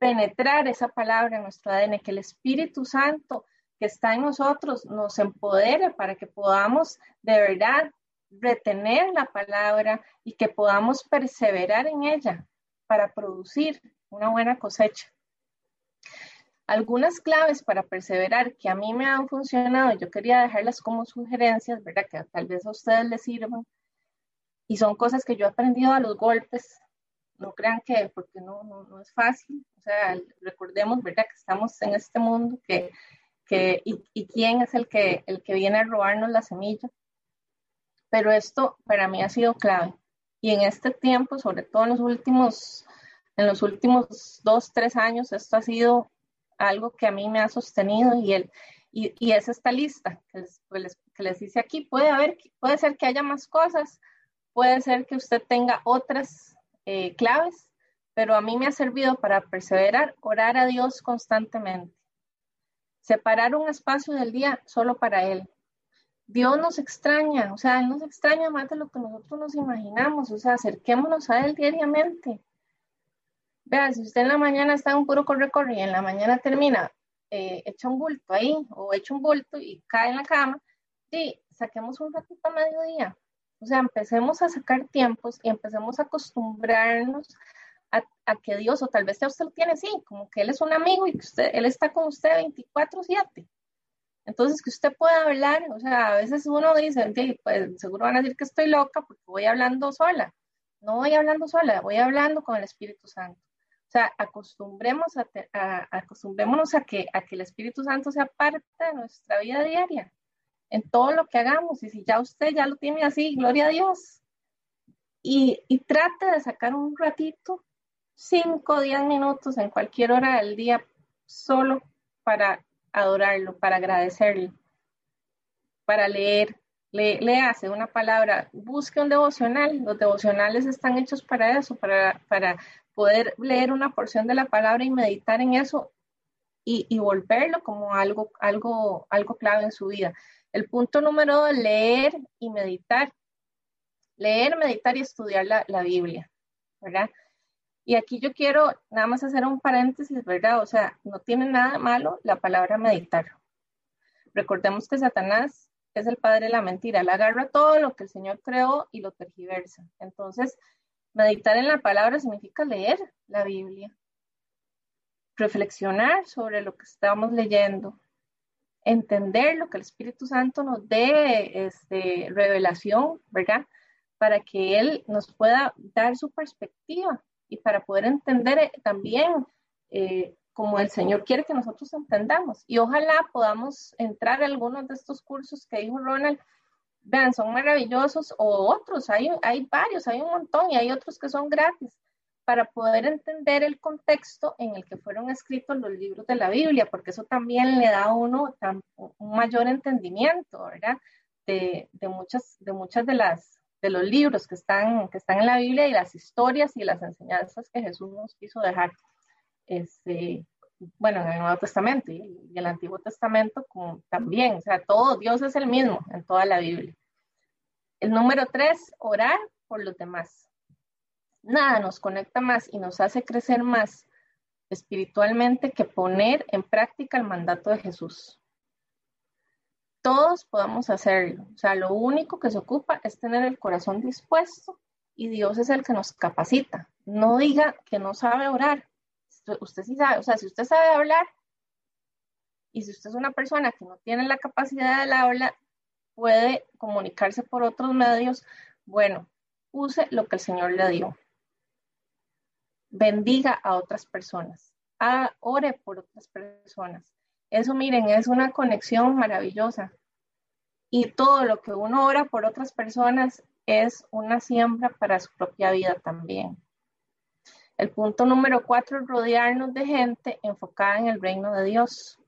Speaker 1: penetrar esa palabra en nuestro ADN, que el Espíritu Santo que está en nosotros nos empodere para que podamos de verdad retener la palabra y que podamos perseverar en ella para producir una buena cosecha. Algunas claves para perseverar que a mí me han funcionado, yo quería dejarlas como sugerencias, ¿verdad? Que tal vez a ustedes les sirvan. Y son cosas que yo he aprendido a los golpes. No crean que, porque no, no, es fácil. O sea, recordemos, ¿verdad? Que estamos en este mundo que, que y, y quién es el que, el que viene a robarnos la semilla. Pero esto para mí ha sido clave. Y en este tiempo, sobre todo en los últimos, en los últimos dos, tres años, esto ha sido algo que a mí me ha sostenido y, el, y, es esta lista que les, que les, dice aquí. Puede, haber, puede ser que haya más cosas, puede ser que usted tenga otras eh, claves, pero a mí me ha servido para perseverar, orar a Dios constantemente, separar un espacio del día solo para Él, Dios nos extraña, o sea, Él nos extraña más de lo que nosotros nos imaginamos, o sea, acerquémonos a Él diariamente. Vea, si usted en la mañana está en un puro corre-corre y en la mañana termina, eh, echa un bulto ahí, o echa un bulto y cae en la cama, sí, saquemos un ratito a mediodía. O sea, empecemos a sacar tiempos y empecemos a acostumbrarnos a, que Dios, o tal vez usted lo tiene así, como que Él es un amigo y que usted, Él está con usted 24/7. Entonces, que usted pueda hablar, o sea, a veces uno dice, pues seguro van a decir que estoy loca porque voy hablando sola. No voy hablando sola, voy hablando con el Espíritu Santo. O sea, acostumbremos a, acostumbrémonos a que, a que el Espíritu Santo sea parte de nuestra vida diaria, en todo lo que hagamos. Y si ya usted ya lo tiene así, gloria a Dios. Y, y trate de sacar un ratito, cinco o diez minutos en cualquier hora del día, solo para adorarlo, para agradecerle, para leer. Le, hace una palabra, busque un devocional. Los devocionales están hechos para eso, para, para poder leer una porción de la palabra y meditar en eso y, y, volverlo como algo, algo, algo clave en su vida. El punto número dos, leer y meditar. Leer, meditar y estudiar la, la Biblia, ¿verdad? Y aquí yo quiero nada más hacer un paréntesis, ¿verdad? O sea, no tiene nada malo la palabra meditar. Recordemos que Satanás es el padre de la mentira. Él agarra todo lo que el Señor creó y lo tergiversa. Entonces, meditar en la palabra significa leer la Biblia, reflexionar sobre lo que estamos leyendo, entender lo que el Espíritu Santo nos dé este, revelación, ¿verdad? Para que Él nos pueda dar su perspectiva y para poder entender eh, también eh, como el Señor quiere que nosotros entendamos. Y ojalá podamos entrar a algunos de estos cursos que dijo Ronald. Vean, son maravillosos o otros, hay, hay varios, hay un montón y hay otros que son gratis para poder entender el contexto en el que fueron escritos los libros de la Biblia, porque eso también le da a uno un mayor entendimiento, ¿verdad? De, de, muchas, de muchas de las, de los libros que están, que están en la Biblia y las historias y las enseñanzas que Jesús nos quiso dejar, este, bueno, en el Nuevo Testamento y, el Antiguo Testamento como también, o sea, todo, Dios es el mismo en toda la Biblia. El número tres, orar por los demás. Nada nos conecta más y nos hace crecer más espiritualmente que poner en práctica el mandato de Jesús todos podamos hacerlo. O sea, lo único que se ocupa es tener el corazón dispuesto y Dios es el que nos capacita. No diga que no sabe orar. Usted sí sabe, o sea, si usted sabe hablar y si usted es una persona que no tiene la capacidad del habla, puede comunicarse por otros medios. Bueno, use lo que el Señor le dio. Bendiga a otras personas. Ah, ore por otras personas. Eso, miren, es una conexión maravillosa. Y todo lo que uno ora por otras personas es una siembra para su propia vida también. El punto número cuatro es rodearnos de gente enfocada en el reino de Dios.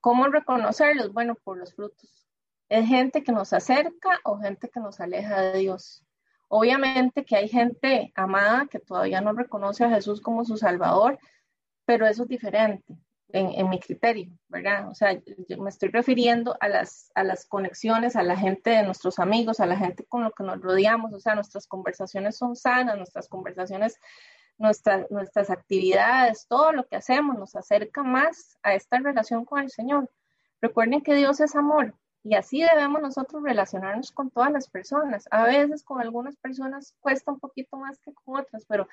Speaker 1: ¿Cómo reconocerlos? Bueno, por los frutos. Es gente que nos acerca o gente que nos aleja de Dios. Obviamente que hay gente amada que todavía no reconoce a Jesús como su Salvador, pero eso es diferente en, mi criterio, ¿verdad? O sea, yo me estoy refiriendo a las, a las conexiones, a la gente de nuestros amigos, a la gente con lo que nos rodeamos, o sea, nuestras conversaciones son sanas, nuestras conversaciones, nuestras, nuestras actividades, todo lo que hacemos nos acerca más a esta relación con el Señor. Recuerden que Dios es amor y así debemos nosotros relacionarnos con todas las personas. A veces con algunas personas cuesta un poquito más que con otras, pero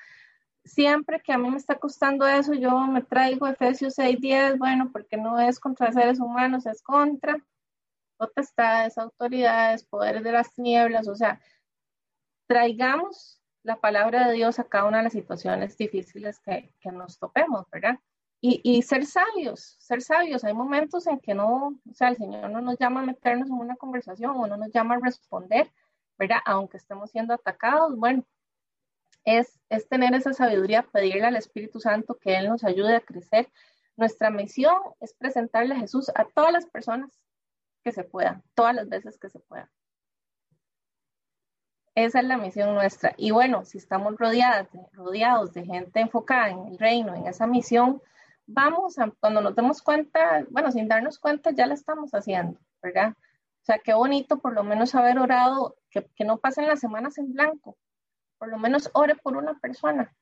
Speaker 1: siempre que a mí me está costando eso, yo me traigo Efesios 6:10, bueno, porque no es contra seres humanos, es contra potestades, autoridades, poderes de las tinieblas, o sea, traigamos la palabra de Dios a cada una de las situaciones difíciles que, nos topemos, ¿verdad? Y, y, ser sabios, ser sabios. Hay momentos en que no, o sea, el Señor no nos llama a meternos en una conversación o no nos llama a responder, ¿verdad? Aunque estemos siendo atacados, bueno, es, tener esa sabiduría, pedirle al Espíritu Santo que Él nos ayude a crecer. Nuestra misión es presentarle a Jesús a todas las personas que se puedan, todas las veces que se pueda. Esa es la misión nuestra. Y bueno, si estamos rodeadas, rodeados de gente enfocada en el reino, en esa misión, vamos a, cuando nos demos cuenta, bueno, sin darnos cuenta, ya la estamos haciendo, ¿verdad? O sea, qué bonito por lo menos haber orado, que no pasen las semanas en blanco, por lo menos ore por una persona,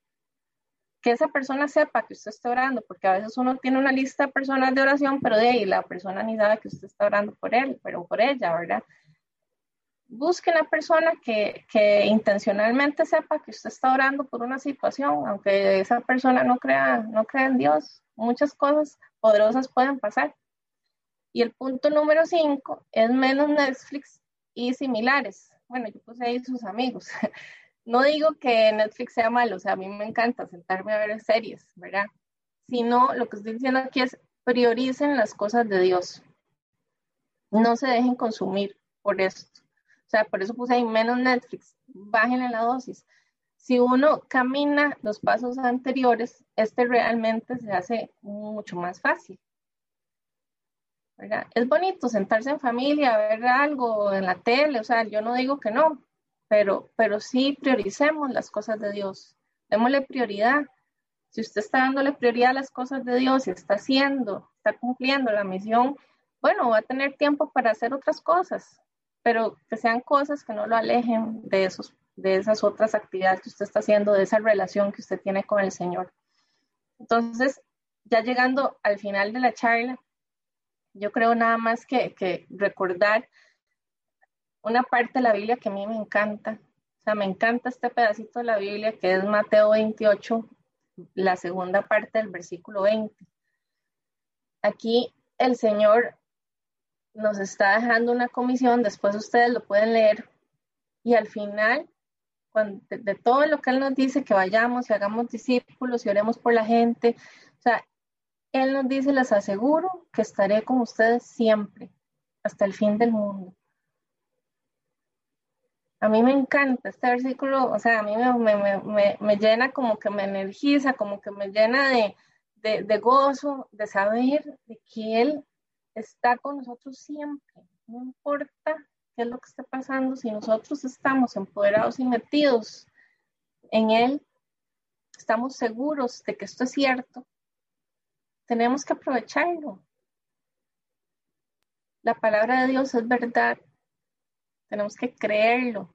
Speaker 1: que esa persona sepa que usted está orando, porque a veces uno tiene una lista de personas de oración, pero de ahí la persona ni sabe que usted está orando por él, pero por ella, ¿verdad? Busque una persona que, que intencionalmente sepa que usted está orando por una situación, aunque esa persona no crea, no crea en Dios, muchas cosas poderosas pueden pasar. Y el punto número cinco es menos Netflix y similares. Bueno, yo puse ahí sus amigos. no digo que Netflix sea malo, o sea, a mí me encanta sentarme a ver series, ¿verdad? Sino lo que estoy diciendo aquí es prioricen las cosas de Dios. No se dejen consumir por esto. O sea, por eso puse ahí menos Netflix, bájenle la dosis. Si uno camina los pasos anteriores, este realmente se hace mucho más fácil. ¿verdad? Es bonito sentarse en familia, ver algo en la tele, o sea, yo no digo que no, pero, pero sí prioricemos las cosas de Dios, démosle prioridad. Si usted está dándole prioridad a las cosas de Dios y está haciendo, está cumpliendo la misión, bueno, va a tener tiempo para hacer otras cosas, pero que sean cosas que no lo alejen de, esos, de esas otras actividades que usted está haciendo, de esa relación que usted tiene con el Señor. Entonces, ya llegando al final de la charla, yo creo nada más que, que recordar una parte de la Biblia que a mí me encanta. O sea, me encanta este pedacito de la Biblia que es Mateo 28, la segunda parte del versículo 20. Aquí el Señor nos está dejando una comisión, después ustedes lo pueden leer, y al final, de, de, todo lo que Él nos dice, que vayamos y hagamos discípulos y oremos por la gente, o sea, Él nos dice, les aseguro que estaré con ustedes siempre, hasta el fin del mundo. A mí me encanta este versículo, o sea, a mí me, llena como que me energiza, como que me llena de, de, gozo, de saber de que Él está con nosotros siempre. No importa qué es lo que esté pasando, si nosotros estamos empoderados y metidos en Él, estamos seguros de que esto es cierto, tenemos que aprovecharlo. La palabra de Dios es verdad tenemos que creerlo.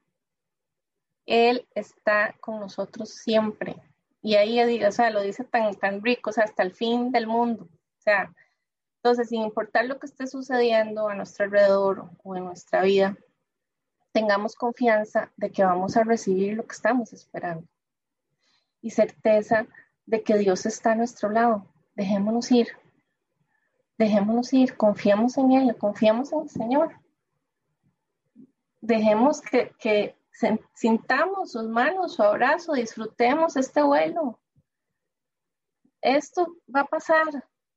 Speaker 1: Él está con nosotros siempre. Y ahí, o sea, lo dice tan, tan rico, o sea, hasta el fin del mundo. O sea, entonces, sin importar lo que esté sucediendo a nuestro alrededor o en nuestra vida, tengamos confianza de que vamos a recibir lo que estamos esperando. Y certeza de que Dios está a nuestro lado. Dejémonos ir. Dejémonos ir. Confiamos en Él. Confiamos en el Señor dejemos que, sintamos sus manos, su abrazo, disfrutemos este vuelo. Esto va a pasar,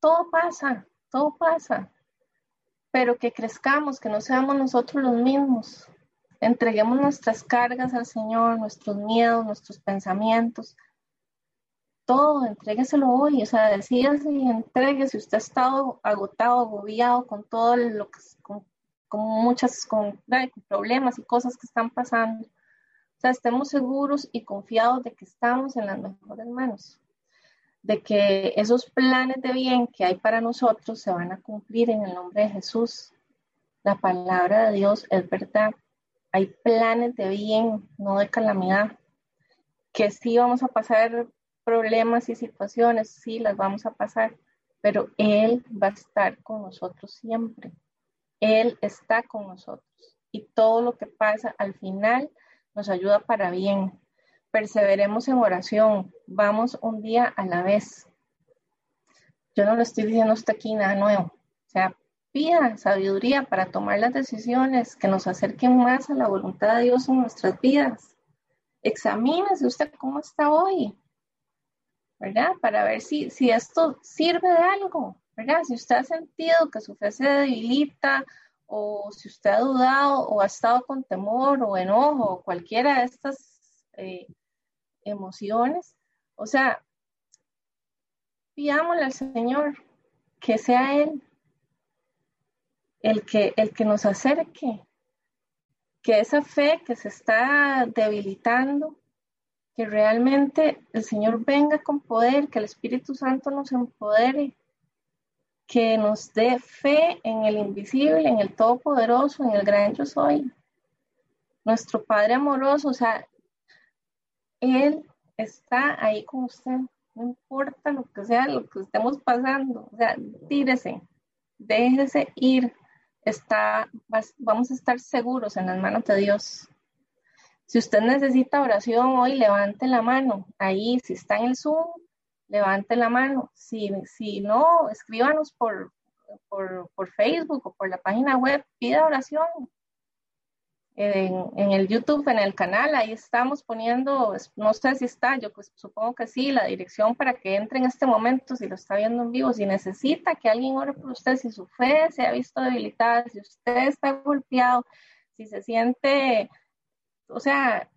Speaker 1: todo pasa, todo pasa, pero que crezcamos, que no seamos nosotros los mismos. Entreguemos nuestras cargas al Señor, nuestros miedos, nuestros pensamientos. todo, entrégueselo hoy, o sea, decídase y entregue si usted ha estado agotado, agobiado con todo lo que, muchas, con, problemas y cosas que están pasando. O sea, estemos seguros y confiados de que estamos en las mejores manos, de que esos planes de bien que hay para nosotros se van a cumplir en el nombre de Jesús. La palabra de Dios es verdad. Hay planes de bien, no de calamidad, que sí vamos a pasar problemas y situaciones, sí las vamos a pasar, pero Él va a estar con nosotros siempre. Él está con nosotros y todo lo que pasa al final nos ayuda para bien. Perseveremos en oración, vamos un día a la vez. Yo no lo estoy diciendo hasta aquí nada nuevo. O sea, pida sabiduría para tomar las decisiones que nos acerquen más a la voluntad de Dios en nuestras vidas. Examínese usted cómo está hoy. ¿verdad? Para ver si, si esto sirve de algo, ¿verdad? Si usted ha sentido que su fe se debilita o si usted ha dudado o ha estado con temor o enojo o cualquiera de estas eh, emociones, o sea, pidámosle al Señor que sea Él el que, el que nos acerque, que esa fe que se está debilitando, que realmente el Señor venga con poder, que el Espíritu Santo nos empodere, que nos dé fe en el invisible, en el Todopoderoso, en el gran yo soy. Nuestro Padre amoroso, o sea, Él está ahí con usted, no importa lo que sea, lo que estemos pasando, o sea, tírese, déjese ir, está, vamos a estar seguros en las manos de Dios. Si usted necesita oración hoy, levante la mano. Ahí, si está en el Zoom, levante la mano. Si, si no, escríbanos por, por, Facebook o por la página web, pida oración. En, en, el YouTube, en el canal, ahí estamos poniendo, no sé si está, yo pues supongo que sí, la dirección para que entre en este momento, si lo está viendo en vivo, si necesita que alguien ore por usted, si su fe se ha visto debilitada, si usted está golpeado, si se siente o sea,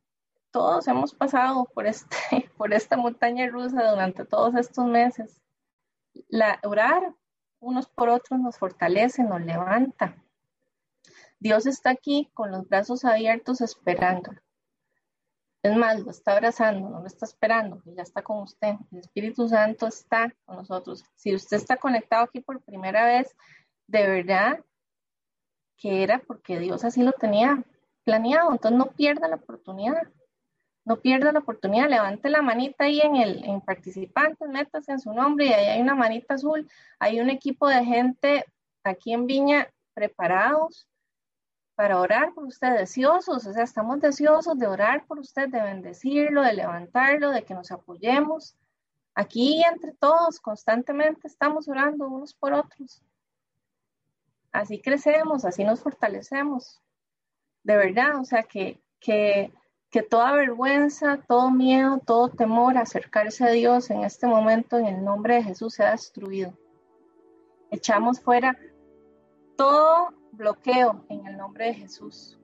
Speaker 1: todos hemos pasado por, este, por esta montaña rusa durante todos estos meses. La, orar unos por otros nos fortalece, nos levanta. Dios está aquí con los brazos abiertos esperando. Es más, lo está abrazando, no lo está esperando, ya está con usted. El Espíritu Santo está con nosotros. Si usted está conectado aquí por primera vez, de verdad que era porque Dios así lo tenía planeado, entonces no pierda la oportunidad, no pierda la oportunidad, levante la manita ahí en el en participantes, métase en su nombre y ahí hay una manita azul, hay un equipo de gente aquí en Viña preparados para orar por usted, deseosos, o sea, estamos deseosos de orar por usted, de bendecirlo, de levantarlo, de que nos apoyemos. Aquí entre todos constantemente estamos orando unos por otros. Así crecemos, así nos fortalecemos de verdad, o sea, que, que, que toda vergüenza, todo miedo, todo temor a acercarse a Dios en este momento en el nombre de Jesús sea destruido. Echamos fuera todo bloqueo en el nombre de Jesús.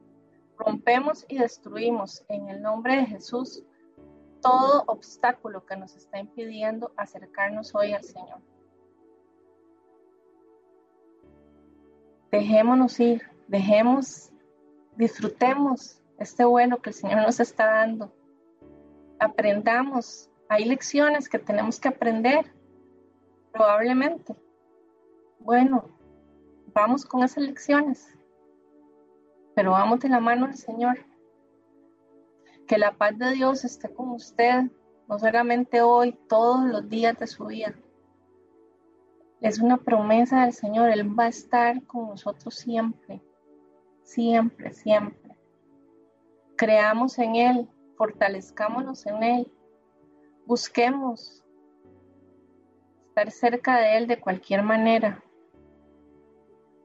Speaker 1: Rompemos y destruimos en el nombre de Jesús todo obstáculo que nos está impidiendo acercarnos hoy al Señor. Dejémonos ir, dejemos disfrutemos este vuelo que el Señor nos está dando. Aprendamos. Hay lecciones que tenemos que aprender, probablemente. Bueno, vamos con esas lecciones, pero vamos de la mano del Señor. Que la paz de Dios esté con usted, no solamente hoy, todos los días de su vida. Es una promesa del Señor, Él va a estar con nosotros siempre siempre, siempre. Creamos en Él, fortalezcámonos en Él, busquemos estar cerca de Él de cualquier manera.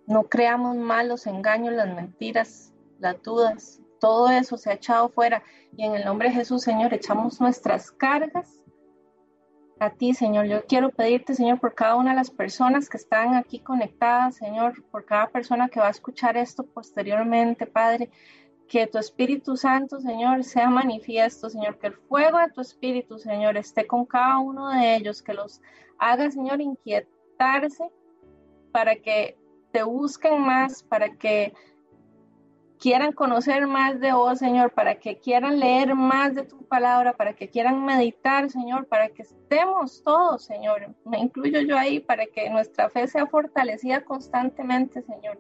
Speaker 1: No creamos malos engaños, las mentiras, las dudas, todo eso se ha echado fuera. Y en el nombre de Jesús, Señor, echamos nuestras cargas a ti, Señor. Yo quiero pedirte, Señor, por cada una de las personas que están aquí conectadas, Señor, por cada persona que va a escuchar esto posteriormente, Padre, que tu Espíritu Santo, Señor, sea manifiesto, Señor, que el fuego de tu Espíritu, Señor, esté con cada uno de ellos, que los haga, Señor, inquietarse para que te busquen más, para que quieran conocer más de vos, Señor, para que quieran leer más de tu palabra, para que quieran meditar, Señor, para que estemos todos, Señor. Me incluyo yo ahí, para que nuestra fe sea fortalecida constantemente, Señor.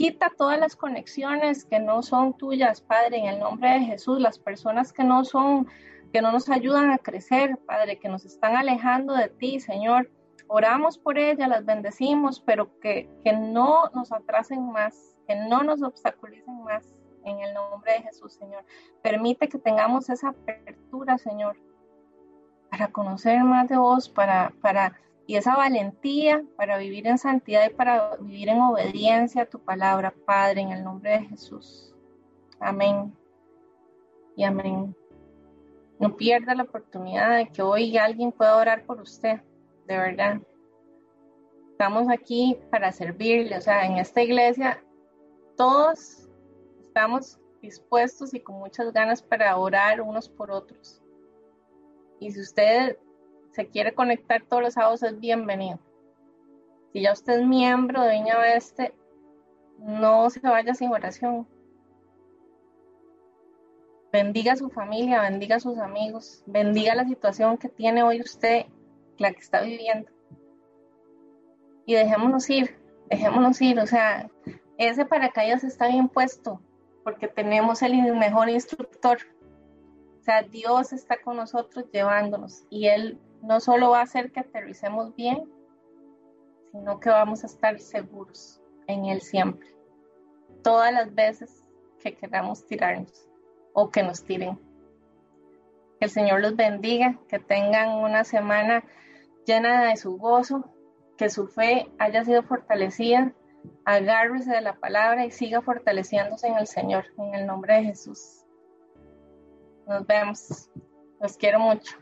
Speaker 1: Quita todas las conexiones que no son tuyas, Padre, en el nombre de Jesús, las personas que no son, que no nos ayudan a crecer, Padre, que nos están alejando de ti, Señor. Oramos por ellas, las bendecimos, pero que, que no nos atrasen más, que no nos obstaculicen más en el nombre de Jesús, Señor. Permite que tengamos esa apertura, Señor, para conocer más de vos, para, para, y esa valentía para vivir en santidad y para vivir en obediencia a tu palabra, Padre, en el nombre de Jesús. Amén. Y amén. No pierda la oportunidad de que hoy alguien pueda orar por usted, de verdad. Estamos aquí para servirle, o sea, en esta iglesia todos estamos dispuestos y con muchas ganas para orar unos por otros. Y si usted se quiere conectar todos los sábados, es bienvenido. Si ya usted es miembro de Viña Oeste, no se vaya sin oración. Bendiga a su familia, bendiga a sus amigos, bendiga la situación que tiene hoy usted, la que está viviendo. Y dejémonos ir, dejémonos ir, o sea, ese paracaídas está bien puesto porque tenemos el mejor instructor. O sea, Dios está con nosotros llevándonos y Él no solo va a hacer que aterricemos bien, sino que vamos a estar seguros en Él siempre. Todas las veces que queramos tirarnos o que nos tiren. Que el Señor los bendiga, que tengan una semana llena de su gozo, que su fe haya sido fortalecida agárrese de la palabra y siga fortaleciéndose en el Señor, en el nombre de Jesús. Nos vemos. Los quiero mucho.